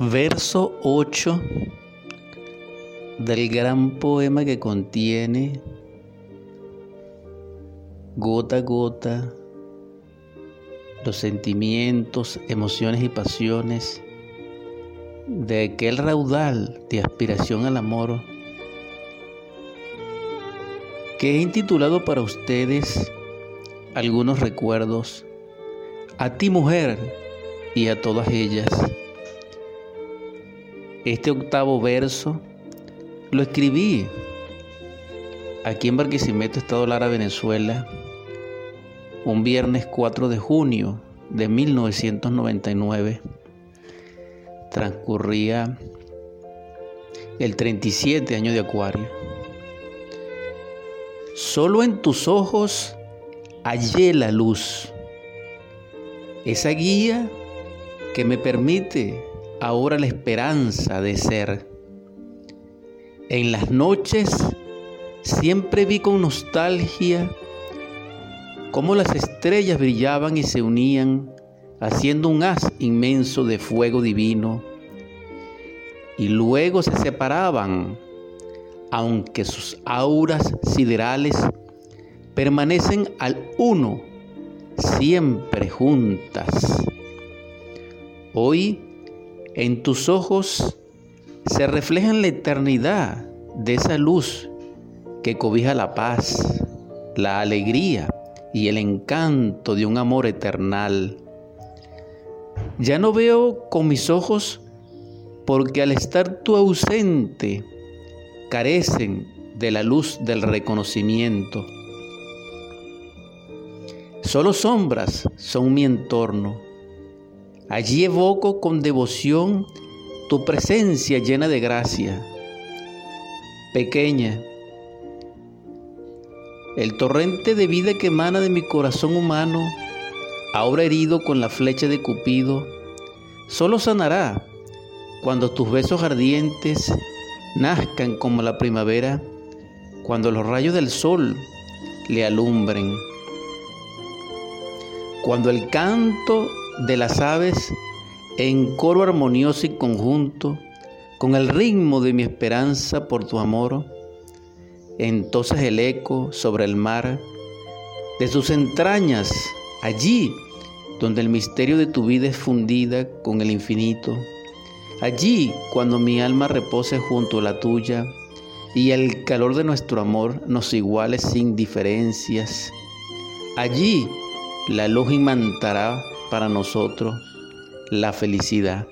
Verso 8 del gran poema que contiene gota a gota los sentimientos, emociones y pasiones de aquel raudal de aspiración al amor que he intitulado para ustedes algunos recuerdos a ti mujer y a todas ellas. Este octavo verso lo escribí aquí en Barquisimeto, Estado Lara, Venezuela, un viernes 4 de junio de 1999. Transcurría el 37 año de Acuario. Solo en tus ojos hallé la luz, esa guía que me permite ahora la esperanza de ser. En las noches siempre vi con nostalgia cómo las estrellas brillaban y se unían haciendo un haz inmenso de fuego divino y luego se separaban, aunque sus auras siderales permanecen al uno, siempre juntas. Hoy en tus ojos se refleja la eternidad de esa luz que cobija la paz, la alegría y el encanto de un amor eternal. Ya no veo con mis ojos porque al estar tú ausente carecen de la luz del reconocimiento. Solo sombras son mi entorno Allí evoco con devoción tu presencia llena de gracia. Pequeña, el torrente de vida que emana de mi corazón humano, ahora herido con la flecha de Cupido, solo sanará cuando tus besos ardientes nazcan como la primavera, cuando los rayos del sol le alumbren, cuando el canto de las aves en coro armonioso y conjunto, con el ritmo de mi esperanza por tu amor, entonces el eco sobre el mar, de sus entrañas, allí donde el misterio de tu vida es fundida con el infinito, allí cuando mi alma repose junto a la tuya y el calor de nuestro amor nos iguale sin diferencias, allí la luz imantará para nosotros la felicidad.